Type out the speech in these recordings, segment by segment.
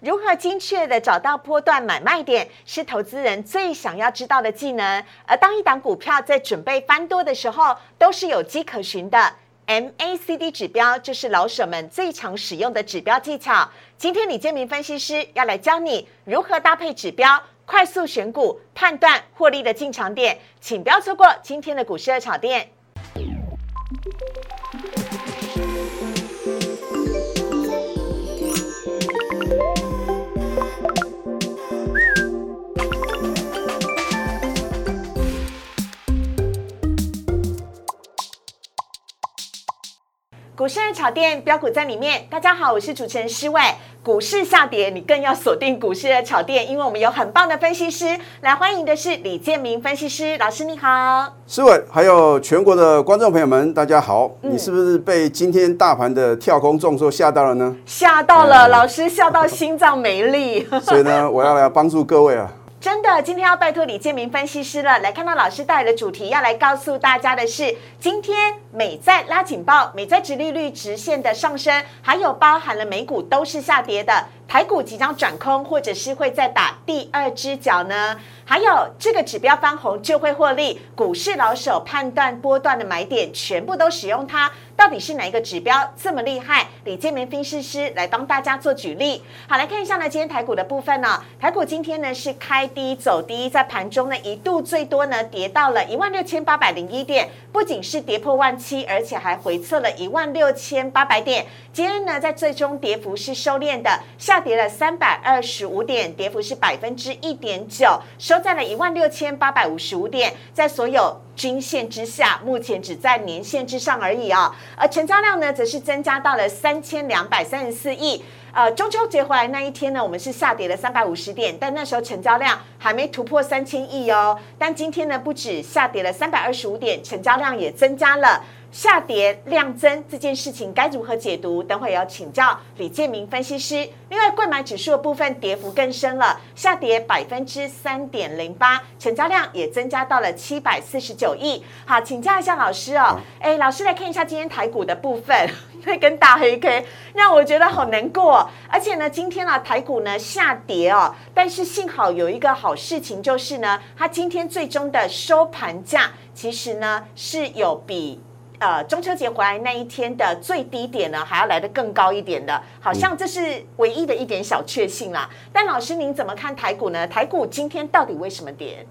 如何精确的找到波段买卖点，是投资人最想要知道的技能。而当一档股票在准备翻多的时候，都是有迹可循的。MACD 指标就是老手们最常使用的指标技巧。今天李建明分析师要来教你如何搭配指标，快速选股，判断获利的进场点。请不要错过今天的股市二炒店。股市的炒店标股在里面。大家好，我是主持人施伟。股市下跌，你更要锁定股市的炒店，因为我们有很棒的分析师来欢迎的是李建明分析师老师，你好。施伟，还有全国的观众朋友们，大家好。你是不是被今天大盘的跳空重挫吓到了呢？吓到了，老师吓到心脏没力。所以呢，我要来帮助各位啊。真的，今天要拜托李建明分析师了。来看到老师带来的主题，要来告诉大家的是，今天美债拉警报，美债直利率直线的上升，还有包含了美股都是下跌的，台股即将转空，或者是会再打第二只脚呢？还有这个指标翻红就会获利，股市老手判断波段的买点，全部都使用它。到底是哪一个指标这么厉害？李建明分析师来帮大家做举例。好，来看一下呢，今天台股的部分呢，台股今天呢是开低走低，在盘中呢一度最多呢跌到了一万六千八百零一点，不仅是跌破万七，而且还回测了一万六千八百点。今天呢，在最终跌幅是收敛的，下跌了三百二十五点，跌幅是百分之一点九，收在了一万六千八百五十五点，在所有。均线之下，目前只在年线之上而已啊。而成交量呢，则是增加到了三千两百三十四亿。呃，中秋节回来那一天呢，我们是下跌了三百五十点，但那时候成交量还没突破三千亿哦。但今天呢，不止下跌了三百二十五点，成交量也增加了。下跌量增这件事情该如何解读？等会要请教李建明分析师。另外，贵买指数的部分跌幅更深了，下跌百分之三点零八，成交量也增加到了七百四十九亿。好，请教一下老师哦。哎，老师来看一下今天台股的部分，那根大黑 K 让我觉得好难过。而且呢，今天啊台股呢下跌哦，但是幸好有一个好事情就是呢，它今天最终的收盘价其实呢是有比。呃，中秋节回来那一天的最低点呢，还要来得更高一点的，好像这是唯一的一点小确幸啦。但老师您怎么看台股呢？台股今天到底为什么跌？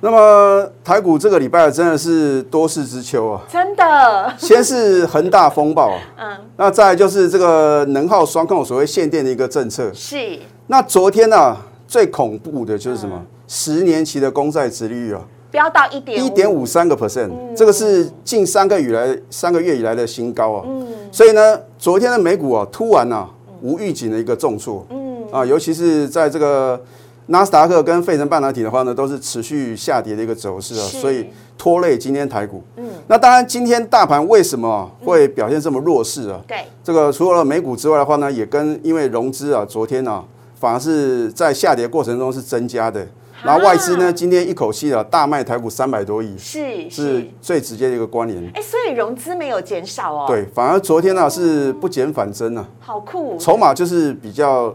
那么台股这个礼拜真的是多事之秋啊！真的，先是恒大风暴，嗯，那再就是这个能耗双控所谓限电的一个政策。是。那昨天呢，最恐怖的就是什么？十年期的公债殖利率啊！飙到一点一点五三个 percent，这个是近三个月来三个月以来的新高啊。嗯，所以呢，昨天的美股啊，突然啊，无预警的一个重挫。嗯，啊，尤其是在这个纳斯达克跟费城半导体的话呢，都是持续下跌的一个走势啊，所以拖累今天台股。嗯，那当然，今天大盘为什么会表现这么弱势啊？对，这个除了美股之外的话呢，也跟因为融资啊，昨天呢，反而是在下跌过程中是增加的。然后外资呢，今天一口气啊大卖台股三百多亿，是是最直接的一个关联。哎，所以融资没有减少哦。对，反而昨天呢是不减反增啊。好酷。筹码就是比较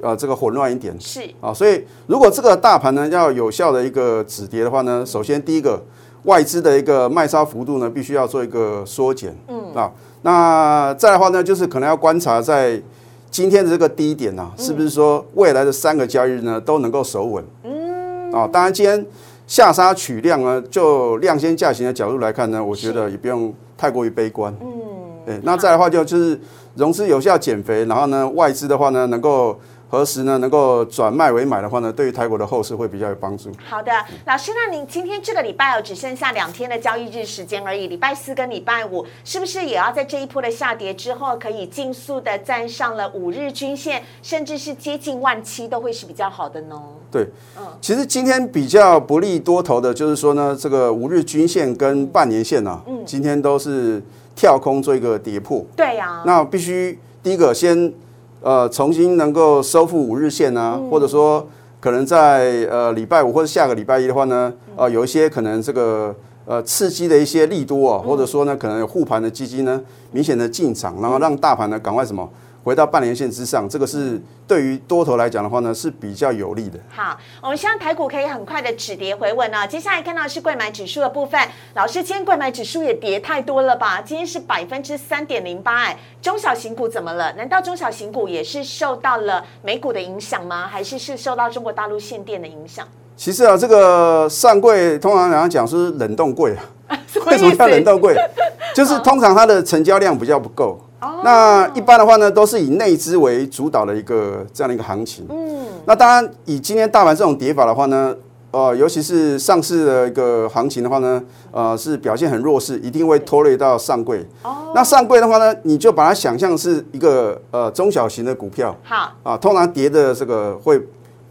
呃这个混乱一点。是啊，所以如果这个大盘呢要有效的一个止跌的话呢，首先第一个外资的一个卖超幅度呢必须要做一个缩减。嗯啊，那再的话呢就是可能要观察在今天的这个低点呢，是不是说未来的三个交易日呢都能够守稳。嗯。啊，当然，今天下杀取量呢，就量先价行的角度来看呢，我觉得也不用太过于悲观。嗯，对，那再的话就就是融资有效减肥，然后呢，外资的话呢，能够。何时呢？能够转卖为买的话呢，对于台股的后市会比较有帮助。好的，老师，那您今天这个礼拜哦，只剩下两天的交易日时间而已，礼拜四跟礼拜五，是不是也要在这一波的下跌之后，可以尽速的站上了五日均线，甚至是接近万七，都会是比较好的呢？对，嗯，其实今天比较不利多头的，就是说呢，这个五日均线跟半年线呢，嗯，今天都是跳空做一个跌破。对呀，那必须第一个先。呃，重新能够收复五日线呢，或者说可能在呃礼拜五或者下个礼拜一的话呢，呃，有一些可能这个呃刺激的一些利多啊，或者说呢可能有护盘的基金呢明显的进场，然后让大盘呢赶快什么回到半年线之上，这个是对于多头来讲的话呢是比较有利的。好，我们希望台股可以很快的止跌回稳啊。接下来看到是贵买指数的部分，老师，今天贵买指数也跌太多了吧？今天是百分之三点零八，哎，中小型股怎么了？难道中小型股也是受到了美股的影响吗？还是是受到中国大陆限电的影响？其实啊，这个上柜通常来讲是冷冻柜啊，为什么叫冷冻柜？就是通常它的成交量比较不够。那一般的话呢，都是以内资为主导的一个这样的一个行情。嗯，那当然以今天大盘这种跌法的话呢，呃，尤其是上市的一个行情的话呢，呃，是表现很弱势，一定会拖累到上柜。哦，那上柜的话呢，你就把它想象是一个呃中小型的股票。好，啊，通常跌的这个会。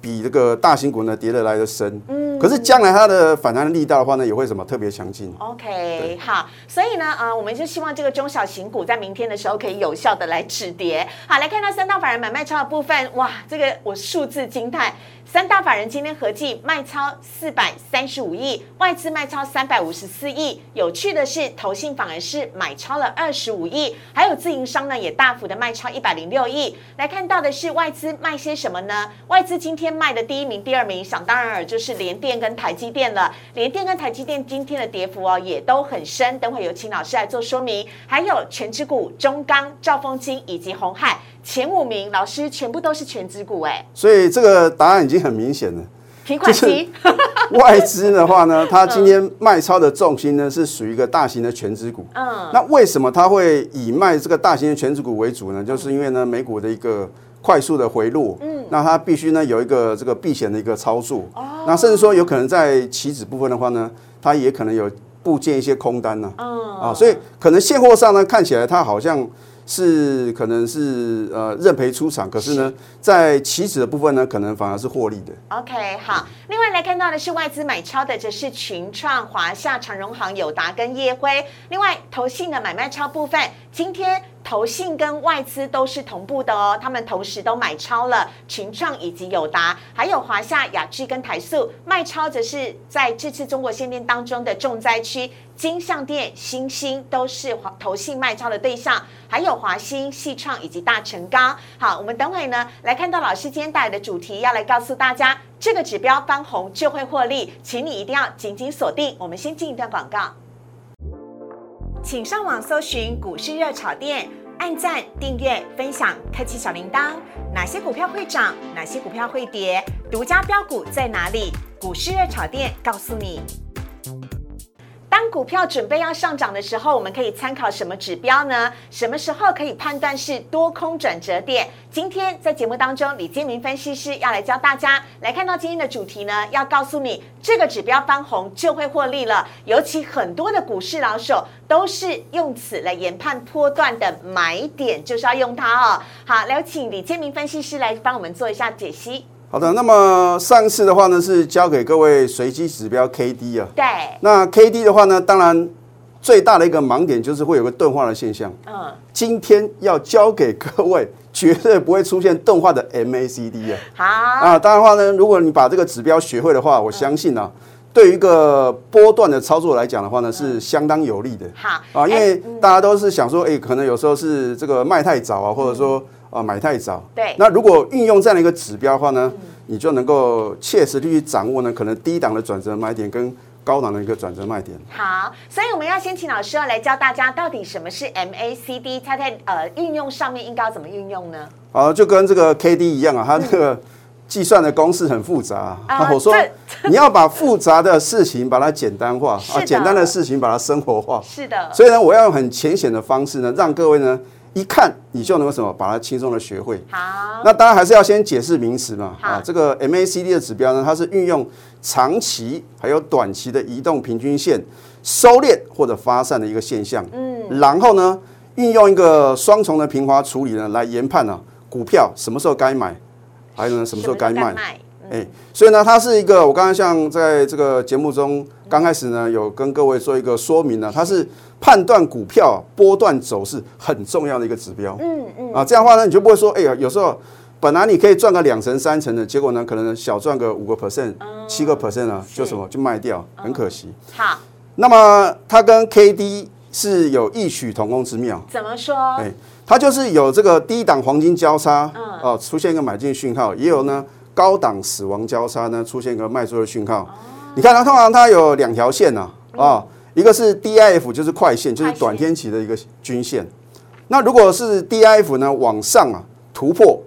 比这个大型股呢跌的来的深，嗯，可是将来它的反弹力道的话呢，也会什么特别强劲。OK，好，所以呢，呃，我们就希望这个中小型股在明天的时候可以有效的来止跌。好，来看到三大法人买卖超的部分，哇，这个我数字惊叹。三大法人今天合计卖超四百三十五亿，外资卖超三百五十四亿。有趣的是，投信反而是买超了二十五亿，还有自营商呢也大幅的卖超一百零六亿。来看到的是外资卖些什么呢？外资今天卖的第一名、第二名，想当然尔就是联电跟台积电了。联电跟台积电今天的跌幅哦也都很深，等会有请老师来做说明。还有全指股中钢、兆丰金以及红海。前五名老师全部都是全资股哎，所以这个答案已经很明显了。提款机 外资的话呢，它今天卖超的重心呢是属于一个大型的全资股。嗯，那为什么它会以卖这个大型的全资股为主呢？就是因为呢美股的一个快速的回落，嗯，那它必须呢有一个这个避险的一个操作。哦，那甚至说有可能在期指部分的话呢，它也可能有部件一些空单呢。嗯，啊，所以可能现货上呢看起来它好像。是可能是呃认赔出场，可是呢，在期指的部分呢，可能反而是获利的。OK，好。另外来看到的是外资买超的，则是群创、华夏、长荣行、友达跟业辉。另外投信的买卖超部分，今天。投信跟外资都是同步的哦，他们同时都买超了群创以及友达，还有华夏、雅致跟台塑卖超，则是在这次中国限电当中的重灾区，金象店、新兴都是投信卖超的对象，还有华兴、细创以及大成钢。好，我们等会呢来看到老师今天带来的主题，要来告诉大家这个指标翻红就会获利，请你一定要紧紧锁定。我们先进一段广告。请上网搜寻股市热炒店，按赞、订阅、分享，开启小铃铛。哪些股票会涨？哪些股票会跌？独家标股在哪里？股市热炒店告诉你。当股票准备要上涨的时候，我们可以参考什么指标呢？什么时候可以判断是多空转折点？今天在节目当中，李建明分析师要来教大家来看到今天的主题呢，要告诉你这个指标翻红就会获利了。尤其很多的股市老手都是用此来研判波段的买点，就是要用它哦。好，来请李建明分析师来帮我们做一下解析。好的，那么上次的话呢，是交给各位随机指标 K D 啊。对。那 K D 的话呢，当然最大的一个盲点就是会有个钝化的现象。嗯。今天要交给各位，绝对不会出现钝化的 M A C D 啊。好。啊，当然话呢，如果你把这个指标学会的话，我相信呢，对于一个波段的操作来讲的话呢，是相当有利的。好。啊，因为大家都是想说，哎，可能有时候是这个卖太早啊，或者说。啊，买太早。对。那如果运用这样的一个指标的话呢，你就能够切实地去掌握呢，可能低档的转折买点跟高档的一个转折卖点。好，所以我们要先请老师要来教大家，到底什么是 MACD，它在呃运用上面应该要怎么运用呢？好，就跟这个 KD 一样啊，它这个计算的公式很复杂。啊，我说 你要把复杂的事情把它简单化，啊，简单的事情把它生活化。是的。所以呢，我要用很浅显的方式呢，让各位呢。一看你就能够什么把它轻松的学会。好，那当然还是要先解释名词嘛。啊，这个 MACD 的指标呢，它是运用长期还有短期的移动平均线收敛或者发散的一个现象。嗯，然后呢，运用一个双重的平滑处理呢，来研判呢股票什么时候该买，还有呢什么时候该卖。哎，所以呢，它是一个我刚刚像在这个节目中刚开始呢，有跟各位做一个说明呢，它是判断股票波段走势很重要的一个指标。嗯嗯。啊，这样的话呢，你就不会说，哎呀，有时候本来你可以赚个两成三成的，结果呢，可能小赚个五个 percent、七个 percent 啊，就什么就卖掉，很可惜。好。那么它跟 K D 是有异曲同工之妙。怎么说？哎，它就是有这个低档黄金交叉，嗯哦，出现一个买进讯号，也有呢高档死亡交叉呢出现一个卖出的讯号。哦你看它通常它有两条线呐、啊，一个是 DIF 就是快线，就是短天期的一个均线。那如果是 DIF 呢往上啊突破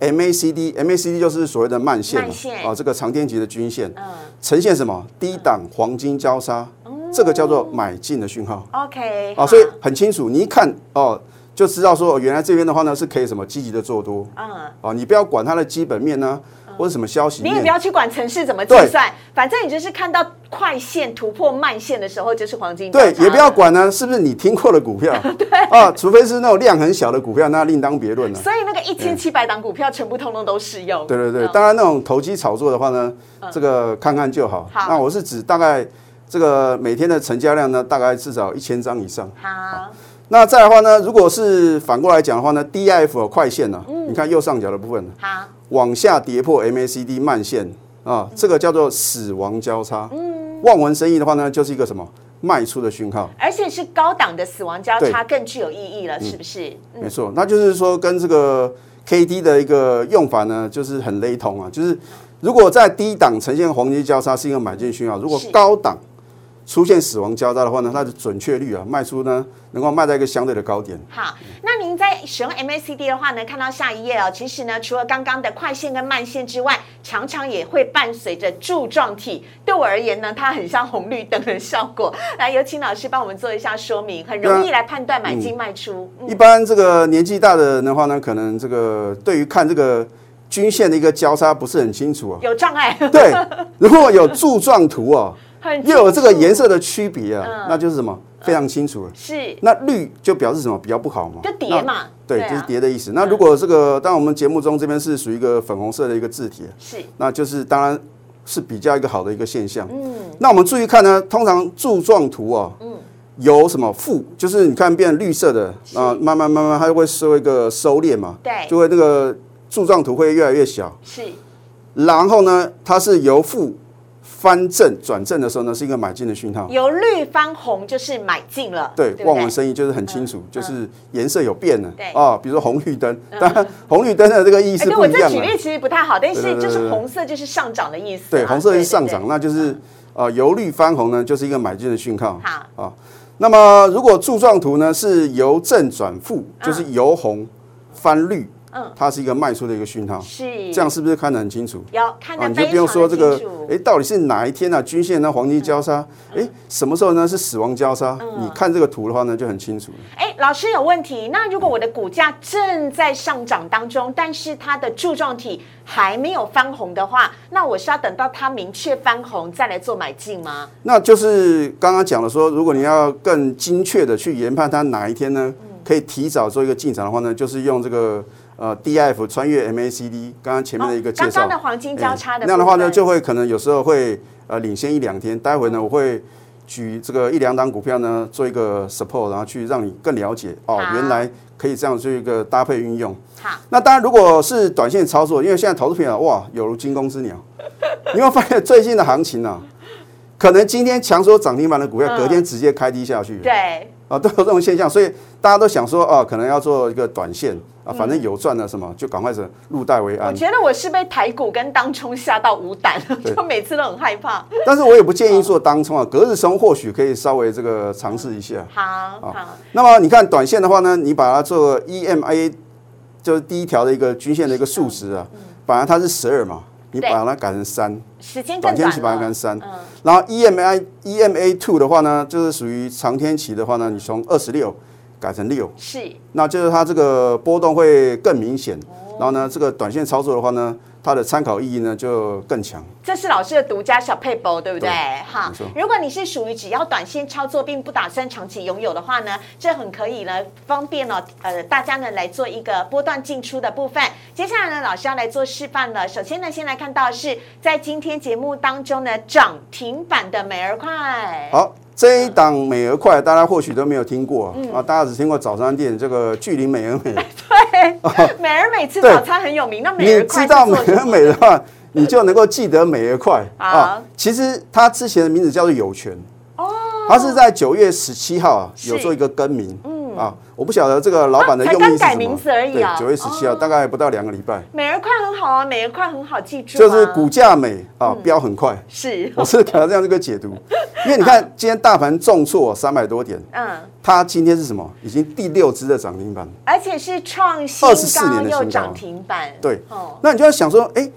MACD，MACD 就是所谓的慢线嘛啊，这个长天期的均线。嗯。呈现什么？低档黄金交叉，这个叫做买进的讯号。，OK，啊，所以很清楚，你一看哦，就知道说哦原来这边的话呢是可以什么积极的做多。嗯。啊，你不要管它的基本面呢、或者什么消息你也不，要去管城市怎么计算，反正你就是看到快线突破慢线的时候，就是黄金交对，也不要管呢是不是你听过的股票，对啊，除非是那种量很小的股票，那另当别论了。所以那个一千七百档股票全部通通都适用。对对对，嗯。当然那种投机炒作的话呢，这个看看就好。好。那我是指大概这个每天的成交量呢，大概至少一千张以上。好，那再的话呢，如果是反过来讲的话呢，DIF 有快线呢、嗯。你看右上角的部分好，往下跌破 MACD 慢线啊，这个叫做死亡交叉。嗯，望文生义的话呢，就是一个什么卖出的讯号。而且是高档的死亡交叉更具有意义了，是不是？嗯没错，那就是说跟这个 K D 的一个用法呢，就是很雷同啊。就是如果在低档呈现黄金交叉是一个买进讯号，如果高档出现死亡交叉的话呢，它的准确率啊卖出呢能够卖在一个相对的高点。好，那您在使用 MACD 的话呢，看到下一页哦，其实呢，除了刚刚的快线跟慢线之外，常常也会伴随着柱状体。对我而言呢，它很像红绿灯的效果。来，有请老师帮我们做一下说明，很容易来判断买进卖出。嗯一般这个年纪大的人的话呢，可能这个对于看这个均线的一个交叉不是很清楚啊。有障碍，对，如果有柱状图哦，很又有这个颜色的区别啊嗯，那就是什么？非常清楚了。是。那绿就表示什么？比较不好嘛？就叠嘛。那对，就是叠的意思。那如果这个，当然我们节目中这边是属于一个粉红色的一个字体，是，那就是当然是比较一个好的一个现象。嗯，那我们注意看呢，通常柱状图啊，嗯，有什么负，就是你看变绿色的啊，慢慢慢慢它就会收一个收敛嘛，对。就会那个柱状图会越来越小。是。然后呢，它是由负翻正转正的时候呢，是一个买进的讯号。由绿翻红就是买进了，对，不望文生义就是很清楚，就是颜色有变了对啊，比如说红绿灯，当然红绿灯的这个意哎，思对不一样了。我这举例其实不太好，但是就是红色就是上涨的意思啊。对，红色是上涨，。那就是呃由绿翻红呢，就是一个买进的讯号。好啊，那么如果柱状图呢是由正转负，就是由红翻绿，嗯它是一个卖出的一个讯号。是这样是不是看得很清楚？有看啊，得非常你就不用说这个哎，到底是哪一天啊？均线呢？黄金交叉，哎，什么时候呢？是死亡交叉？嗯你看这个图的话呢，就很清楚了。哎，老师有问题。那如果我的股价正在上涨当中，但是它的柱状体还没有翻红的话，那我是要等到它明确翻红再来做买进吗？那就是刚刚讲了说，如果你要更精确的去研判它哪一天呢，可以提早做一个进场的话呢，就是用这个呃 DIF 穿越 MACD，刚刚前面的一个介绍，哦刚刚的黄金交叉的哎那样的话呢，就会可能有时候会呃领先一两天。待会呢，我会举这个一两档股票呢做一个 support，然后去让你更了解哦，原来可以这样做一个搭配运用。好，那当然，如果是短线操作，因为现在投资朋友哇，有如惊弓之鸟，你会发现最近的行情啊，可能今天强说涨停板的股票，嗯。隔天直接开低下去，对，啊，都有这种现象，所以大家都想说啊，可能要做一个短线啊，嗯反正有赚了什么，就赶快是入袋为安。我觉得我是被台股跟当冲吓到无胆，就每次都很害怕。但是我也不建议做当冲啊，隔日冲或许可以稍微这个尝试一下。好好，那么你看短线的话呢，你把它做 EMA，就是第一条的一个均线的一个数值啊，本来它是十二嘛，你把它改成三，时间短天期。把它改成三。嗯，然后 E EMA two 的话呢，就是属于长天期的话呢，你从二十六改成六，是那就是它这个波动会更明显。哦然后呢，这个短线操作的话呢，它的参考意义呢就更强。这是老师的独家小配博，对不对？对哈如果你是属于只要短线操作，并不打算长期拥有的话呢，这很可以呢，方便呢，呃，大家呢来做一个波段进出的部分。接下来呢，老师要来做示范了。首先呢，先来看到是在今天节目当中呢涨停板的美而快，好，这一档美而快，大家或许都没有听过、嗯啊，大家只听过早餐店这个距离美而美。对，美而美吃早餐很有名，那美你而快知道美而美的话，你就能够记得美而快 啊。其实它之前的名字叫做有权，哦，它是在九月十七号啊有做一个更名，嗯，啊，我不晓得这个老板的用意是什么。刚改名字而已九月十七号，哦。大概不到两个礼拜，美而快很好啊，美而快很好记住、啊，就是股价美啊，飙很快。是，我是可能这样一个解读，因为你看今天大盘重挫三百多点，嗯，它今天是什么？已经第六只的涨停板。而且是创新二十四年的新涨停板，对。哦，那你就要想说，哎，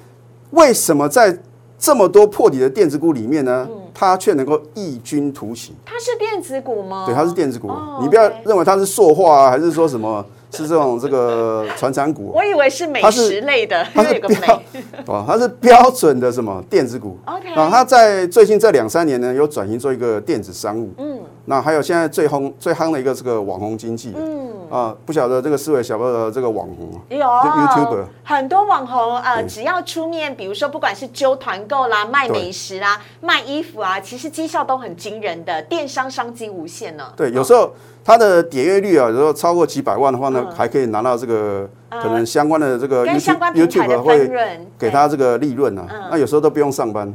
为什么在这么多破底的电子股里面呢，嗯它却能够异军突起？它是电子股吗？对，它是电子股。哦，你不要认为它是塑化啊，还是说什么是这种这个 传产股。我以为是美食类的，因它是为有个标美，哦，它是标准的什么电子股。OK 啊，它在最近这两三年呢，有转型做一个电子商务，嗯。那还有现在最红最夯的一个这个网红经济，嗯，啊，不晓得这个思维晓不晓得这个网红啊？有。就 YouTuber 很多网红呃，只要出面，比如说不管是揪团购啦、卖美食啦、卖衣服啊，其实绩效都很惊人的，电商商机无限呢。对，有时候它的点阅率啊，有时候超过几百万的话呢，嗯。还可以拿到这个呃可能相关的这个 YouTube YouTube 会给他这个利润啊嗯。那有时候都不用上班，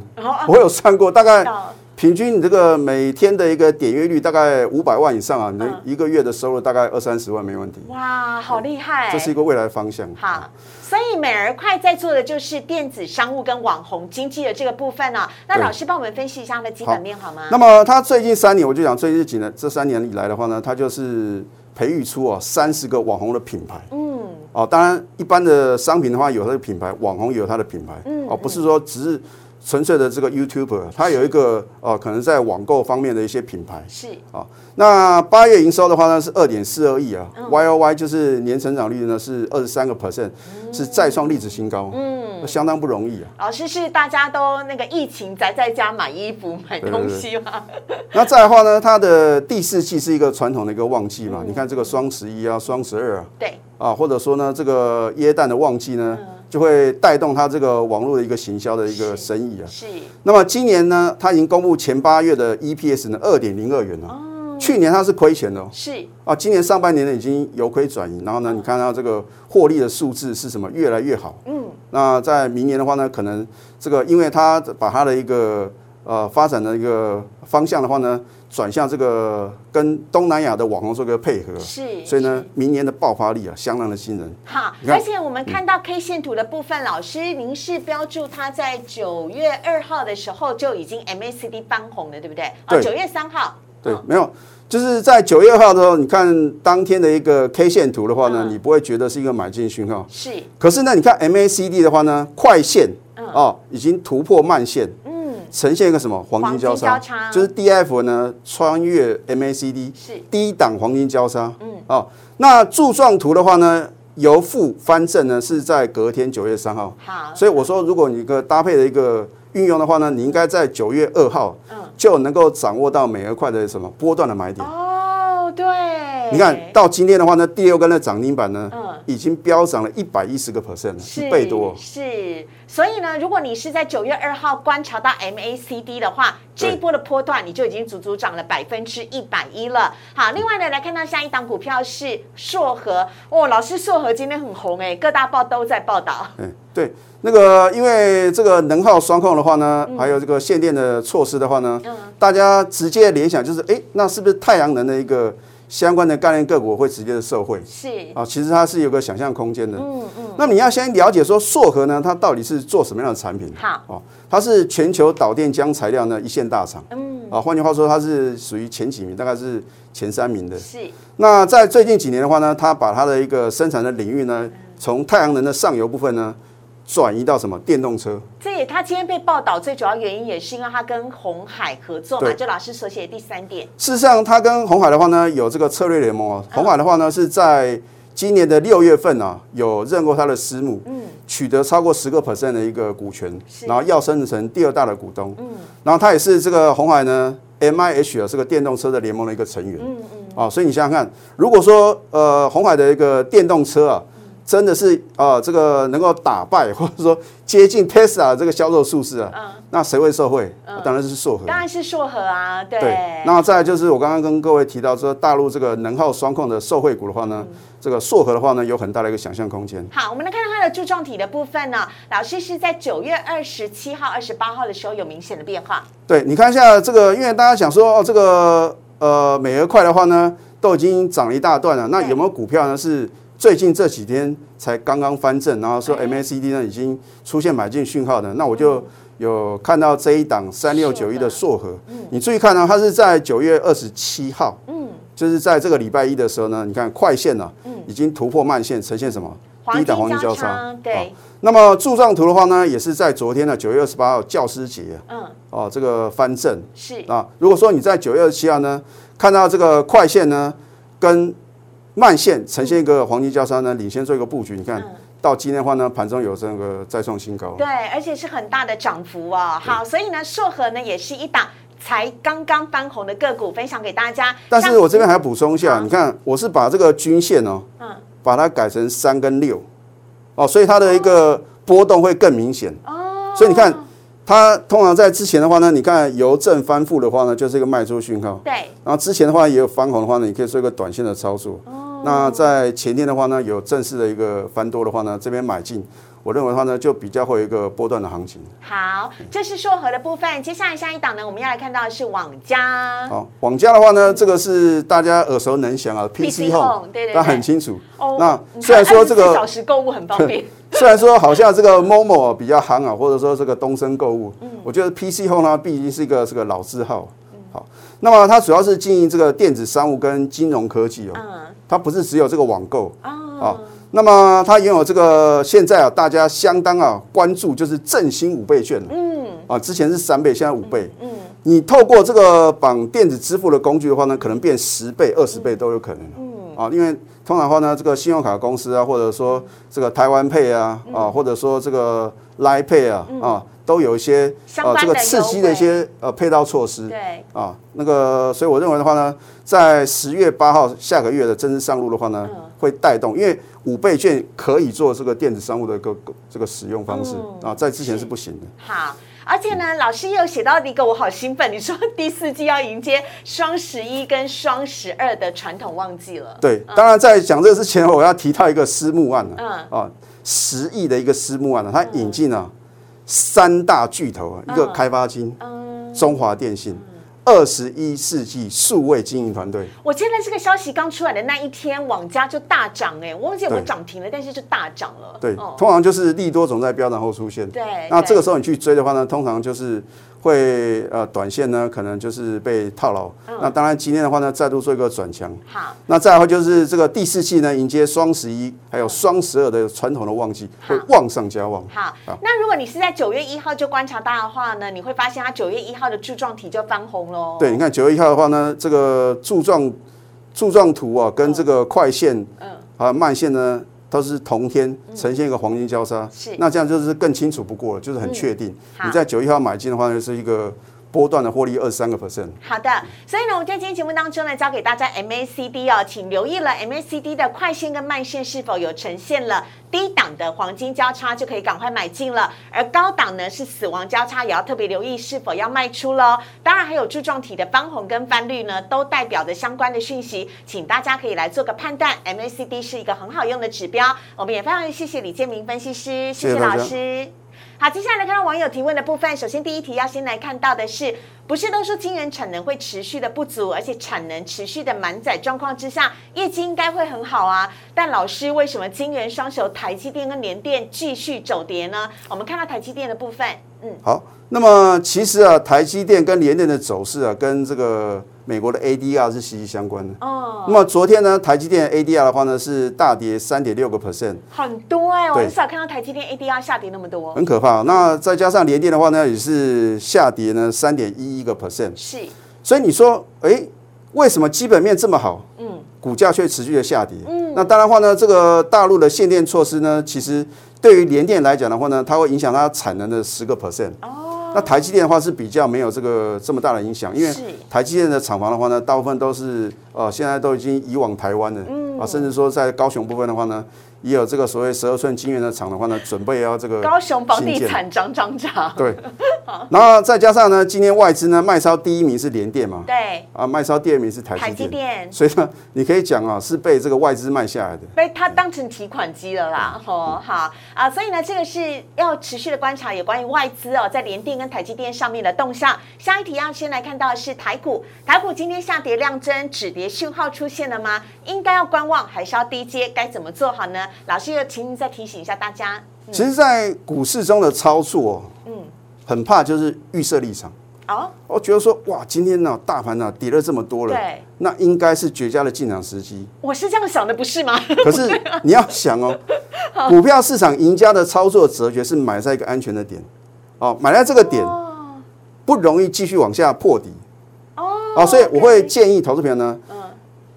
我有算过，大概到平均你这个每天的一个点阅率大概五百万以上啊，你一个月的收入大概二三十万没问题。哇，好厉害！这是一个未来方向。好，所以美而快在做的就是电子商务跟网红经济的这个部分呢、那老师帮我们分析一下它的基本面好吗？那么它最近三年，我就讲最近几年这三年以来的话呢，它就是培育出哦三十个网红的品牌。嗯，哦，当然一般的商品的话有它的品牌，网红也有它的品牌。嗯哦，不是说只是纯粹的这个 YouTuber，它有一个哦，可能在网购方面的一些品牌。是。啊，那八月营收的话呢是二点四二亿啊、y O Y 就是年成长率呢是二十三个 percent，是再创历史新高，嗯，相当不容易啊。老师是大家都那个疫情宅在家买衣服买东西吗？那再的话呢，它的第四季是一个传统的一个旺季嘛，你看这个双十一啊、双十二啊，对，啊，或者说呢这个耶诞的旺季呢，就会带动它这个网络的一个行销的一个生意啊。是那么今年呢，它已经公布前八月的 EPS 呢二点零二元了。去年它是亏钱的哦是啊，今年上半年呢已经由亏转盈，然后呢，你看到这个获利的数字是什么？越来越好。嗯，那在明年的话呢，可能这个因为它把它的一个呃发展的一个方向的话呢，转向这个跟东南亚的网红做个配合，是，所以呢，明年的爆发力啊，相当的惊人。好，而且我们看到 K 线图的部分，老师您是标注它在九月二号的时候就已经 MACD 翻红了，对不对？哦，对。九月三号，对哦，没有，就是在九月二号的时候，你看当天的一个 K 线图的话呢，嗯。你不会觉得是一个买进讯号。是，可是呢，你看 MACD 的话呢，快线嗯。哦，已经突破慢线，嗯，呈现一个什么黄金交叉？交叉就是 DF 呢穿越 MACD，是低档黄金交叉。嗯，哦，那柱状图的话呢，由负翻正呢是在隔天九月三号。好，所以我说，如果你一个搭配的一个运用的话呢，你应该在九月二号嗯，就能够掌握到美而快的什么波段的买点。哦，对，你看到今天的话呢，第六根的涨停板呢，嗯已经飙涨了一百一十个 percent 一倍多哦。是，所以呢，如果你是在九月二号观察到 MACD 的话，这一波的波段你就已经足足涨了百分之一百一了。好，另外呢，来看到下一档股票是硕和哦，老师硕和今天很红哎，各大报都在报道。哎，对，那个因为这个能耗双控的话呢，嗯还有这个限电的措施的话呢，大家直接联想就是，哎，那是不是太阳能的一个相关的概念个股会直接的受惠？是，啊，其实它是有个想象空间的。嗯嗯，那你要先了解说硕和呢，它到底是做什么样的产品？好，哦，它是全球导电浆材料呢一线大厂。嗯，啊，换句话说，它是属于前几名，大概是前三名的。是，那在最近几年的话呢，它把它的一个生产的领域呢，从太阳能的上游部分呢，转移到什么电动车。这也他今天被报道最主要原因也是因为他跟红海合作嘛，就老师所写的第三点，事实上，他跟红海的话呢，有这个策略联盟哦。红海的话呢，是在今年的六月份啊，有认购他的私募，嗯，取得超过十个 percent 的一个股权，然后要升成第二大的股东。嗯然后他也是这个红海呢 M I H 啊，这个电动车的联盟的一个成员。嗯嗯，啊，所以你想想看，如果说呃红海的一个电动车啊，真的是啊这个能够打败或者说接近 Tesla 这个销售数字啊，嗯那谁会受惠？当然是硕和。当然是硕和啊，对，对，那再来就是我刚刚跟各位提到说，大陆这个能耗双控的受惠股的话呢，这个硕和的话呢，有很大的一个想象空间。好，我们来看到它的柱状体的部分呢，老师是在九月二十七号、二十八号的时候有明显的变化，对，你看一下这个，因为大家想说哦，这个呃美而快的话呢，都已经涨了一大段了。那有没有股票呢？是最近这几天才刚刚翻正，然后说哎。MACD 呢已经出现买进讯号的？那我就有看到这一档三六九一的硕和，你注意看呢，它是在九月二十七号，嗯，就是在这个礼拜一的时候呢，你看快线呢、已经突破慢线，呈现什么？低档黄金交叉。好对，那么柱状图的话呢，也是在昨天的九月二十八号教师节嗯，哦，这个翻正。是，啊。如果说你在九月二十七号呢，看到这个快线呢跟慢线呈现一个黄金交叉呢，领先做一个布局，你看。到今天的话呢，盘中有这个再创新高。对，而且是很大的涨幅哦。好，所以呢，硕和呢也是一档才刚刚翻红的个股，分享给大家。但是我这边还要补充一下，你看我是把这个均线哦，嗯把它改成三跟六，哦，所以它的一个波动会更明显。哦，所以你看，它通常在之前的话呢，你看由正翻负的话呢，就是一个卖出讯号。对，然后之前的话也有翻红的话呢，你可以做一个短线的操作。哦那在前天的话呢，有正式的一个翻多的话呢，这边买进，我认为的话呢，就比较会有一个波段的行情。好，这是硕和的部分。接下来下一档呢，我们要来看到的是网家。好，网家的话呢，这个是大家耳熟能详啊 PC，PC Home，Home，对对对大家很清楚。哦那你虽然说这个24小时购物很方便，虽然说好像这个 Momo 比较行啊，或者说这个东升购物，嗯我觉得 PC Home 呢，毕竟是一个这个老字号。好，那么它主要是经营这个电子商务跟金融科技哦，嗯，它不是只有这个网购。哦好，那么它也有这个现在啊，大家相当啊关注就是振兴五倍券嗯啊，之前是三倍，现在五倍。嗯，你透过这个绑电子支付的工具的话呢，可能变十倍、二十倍都有可能。嗯，啊，因为通常的话呢，这个信用卡公司啊，或者说这个台湾 Pay 啊，嗯啊，或者说这个 Line Pay 啊，啊，都有一些相关的这个刺激的一些呃配套措施。对，啊，那个，所以我认为的话呢，在十月八号下个月的正式上路的话呢，会带动，因为五倍券可以做这个电子商务的一个这个使用方式啊，在之前是不行的。好。而且呢，老师也有写到一个我好兴奋，你说第四季要迎接双十一跟双十二的传统旺季了。对，当然在讲这个之前，我要提到一个私募案嗯啊，啊，十亿的一个私募案啊，它引进了三大巨头啊，一个开发金、嗯，中华电信、二十一世纪数位经营团队。我记得这个消息刚出来的那一天，网家就大涨哎，我忘记有没有涨停了，但是就大涨了。对，哦通常就是利多总在飙涨后出现。对对那这个时候你去追的话呢，通常就是会呃短线呢可能就是被套牢。嗯那当然今天的话呢，再度做一个转强。好，那再来的话就是这个第四季呢，迎接双十一还有双十二的传统的旺季，好会旺上加旺。好，那如果你是在九月一号就观察到的话呢，你会发现它九月一号的柱状体就翻红喽。对，你看九月一号的话呢，这个柱状柱状图啊，跟这个快线嗯，还有慢线呢，都是同天呈现一个黄金交叉。是那这样就是更清楚不过了，就是很确定。好你在九一号买进的话呢，是一个波段的获利二十三个 percent。好的，所以呢，我们在今天节目当中呢，教给大家 MACD 哦，请留意了 MACD 的快线跟慢线是否有呈现了低档的黄金交叉，就可以赶快买进了。而高档呢是死亡交叉，也要特别留意是否要卖出喽。当然还有柱状体的翻红跟翻绿呢，都代表着相关的讯息，请大家可以来做个判断。MACD 是一个很好用的指标，我们也非常谢谢李建明分析师，谢谢老师。好，接下来看到网友提问的部分。首先，第一题要先来看到的是，不是都说晶圆产能会持续的不足，而且产能持续的满载状况之下，业绩应该会很好啊？但老师，为什么晶圆双手台积电跟联电继续走跌呢？我们看到台积电的部分，嗯，好，那么其实啊，台积电跟联电的走势啊，跟这个美国的 ADR 是息息相关的。哦，那么昨天呢，台积电 ADR 的话呢是大跌三点六个 percent，很多哎、我很少看到台积电 ADR 下跌那么多，很可怕。那再加上联电的话呢，也是下跌呢三点一一个 percent。是，所以你说，哎，为什么基本面这么好，嗯，股价却持续的下跌？嗯，那当然话呢，这个大陆的限电措施呢，其实对于联电来讲的话呢，它会影响它产能的十个 percent。哦，那台积电的话是比较没有这个这么大的影响，因为台积电的厂房的话呢，大部分都是呃现在都已经移往台湾了，嗯。啊，甚至说在高雄部分的话呢，也有这个所谓十二寸晶圆的厂的话呢，准备要这个高雄房地产涨涨涨，对，然后再加上呢，今天外资呢卖超第一名是联电嘛，对，啊，卖超第二名是台台积积电，电所以呢，你可以讲啊，是被这个外资卖下来的。被它当成提款机了啦，哦，好啊，所以呢，这个是要持续的观察有关于外资哦，在联电跟台积电上面的动向。下一题要先来看到的是台股，台股今天下跌量增，止跌讯号出现了吗？应该要观望，还是要低接？该怎么做好呢？老师要请您再提醒一下大家。其实，在股市中的操作，嗯，很怕就是预设立场。哦，我觉得说，哇，今天呢，大盘呢跌了这么多了，对，那应该是绝佳的进场时机。我是这样想的，不是吗？可是你要想哦，股票市场赢家的操作哲学是买在一个安全的点，哦，买在这个点不容易继续往下破底，哦，啊，所以我会建议投资朋友呢，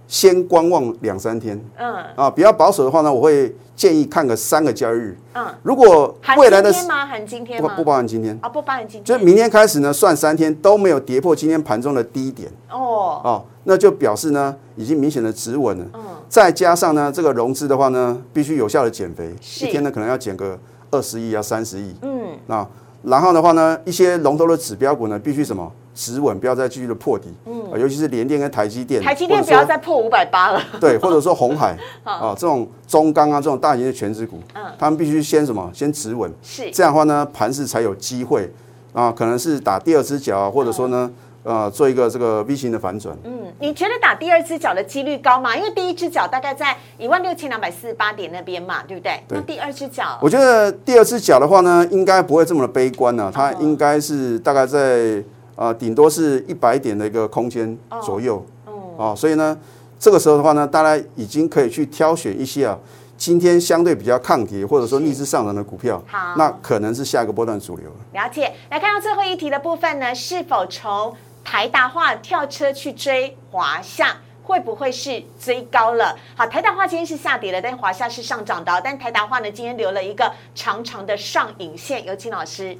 先观望两三天，嗯。啊，比较保守的话呢，我会建议看个三个交易日。嗯，如果未来的今天吗？含今天吗？不不包含今天，啊，不包含今天，就是明天开始呢，算三天都没有跌破今天盘中的低点。哦，哦，那就表示呢已经明显的止稳了。嗯，再加上呢这个融资的话呢，必须有效的减肥，一天呢可能要减个二十亿啊三十亿。嗯，那然后的话呢，一些龙头的指标股呢，必须什么止稳，不要再继续的破底。嗯，尤其是联电跟台积电，台积电不要再破五百八了。对，或者说红海 啊这种中钢啊这种大型的全指股，嗯他们必须先什么先止稳，是这样的话呢，盘势才有机会啊，可能是打第二只脚啊，或者说呢，呃，做一个这个 V 型的反转。嗯，你觉得打第二只脚的几率高吗？因为第一只脚大概在一万六千两百四十八点那边嘛，对不对？对那第二只脚，我觉得第二只脚的话呢，应该不会这么的悲观呢、它应该是大概在呃顶多是一百点的一个空间左右。哦，所以呢，这个时候的话呢，大家已经可以去挑选一些啊，今天相对比较抗跌或者说逆势上涨的股票，好那可能是下一个波段主流了。了解。来看到最后一题的部分呢，是否从台达化跳车去追华夏？会不会是追高了？好，台达化今天是下跌了，但华夏是上涨的哦。但台达化呢，今天留了一个长长的上影线。有请老师。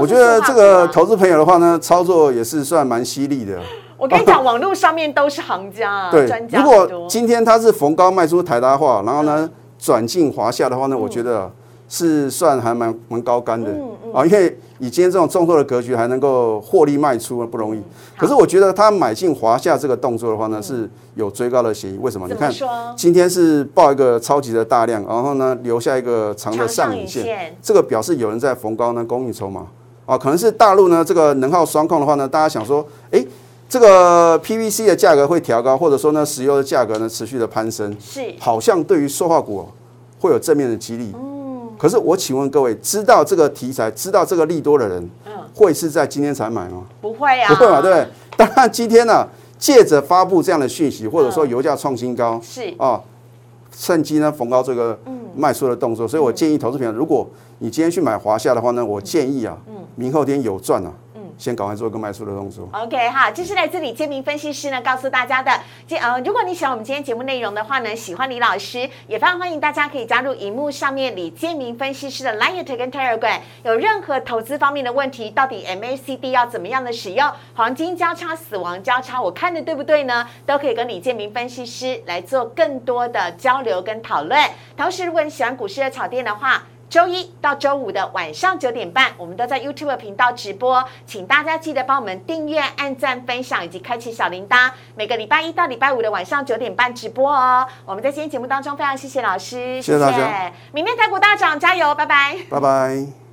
我觉得这个投资朋友的话呢，操作也是算蛮犀利的。我跟你讲，网络上面都是行家啊，对专，家如果。今天他是逢高卖出台达化，然后呢转进华夏的话呢，我觉得是算还蛮蛮高干的啊，因为以今天这种重挫的格局还能够获利卖出不容易。可是我觉得他买进华夏这个动作的话呢，是有追高的嫌疑。为什么？你看？今天是报一个超级的大量，然后呢留下一个长的上上影线，这个表示有人在逢高呢供应筹码啊，可能是大陆呢这个能耗双控的话呢，大家想说，哎。这个 PVC 的价格会调高，或者说呢，石油的价格呢持续的攀升，是好像对于塑化股、哦、会有正面的激励。嗯，可是我请问各位，知道这个题材、知道这个利多的人，嗯会是在今天才买吗？不会啊，不会嘛，对不对？当然，今天呢、借着发布这样的讯息，或者说油价创新高，是啊，趁机呢逢高这个卖出的动作，所以我建议投资朋友，如果你今天去买华夏的话呢，我建议啊，明后天有赚啊，先赶快做一个卖出的动作。OK 哈，这是来自李建明分析师呢告诉大家的。今呃，如果你喜欢我们今天节目内容的话呢，喜欢李老师，也非常欢迎大家可以加入荧幕上面李建明分析师的 Line 跟 Telegram。有任何投资方面的问题，到底 MACD 要怎么样的使用？黄金交叉、死亡交叉，我看的对不对呢？都可以跟李建明分析师来做更多的交流跟讨论。同时，如果你喜欢股市的炒店的话，周一到周五的晚上九点半，我们都在 YouTube 频道直播，请大家记得帮我们订阅、按赞、分享以及开启小铃铛。每个礼拜一到礼拜五的晚上九点半直播哦。我们在今天节目当中非常谢谢老师，谢谢大家明天台股大涨，加油，拜拜。拜拜。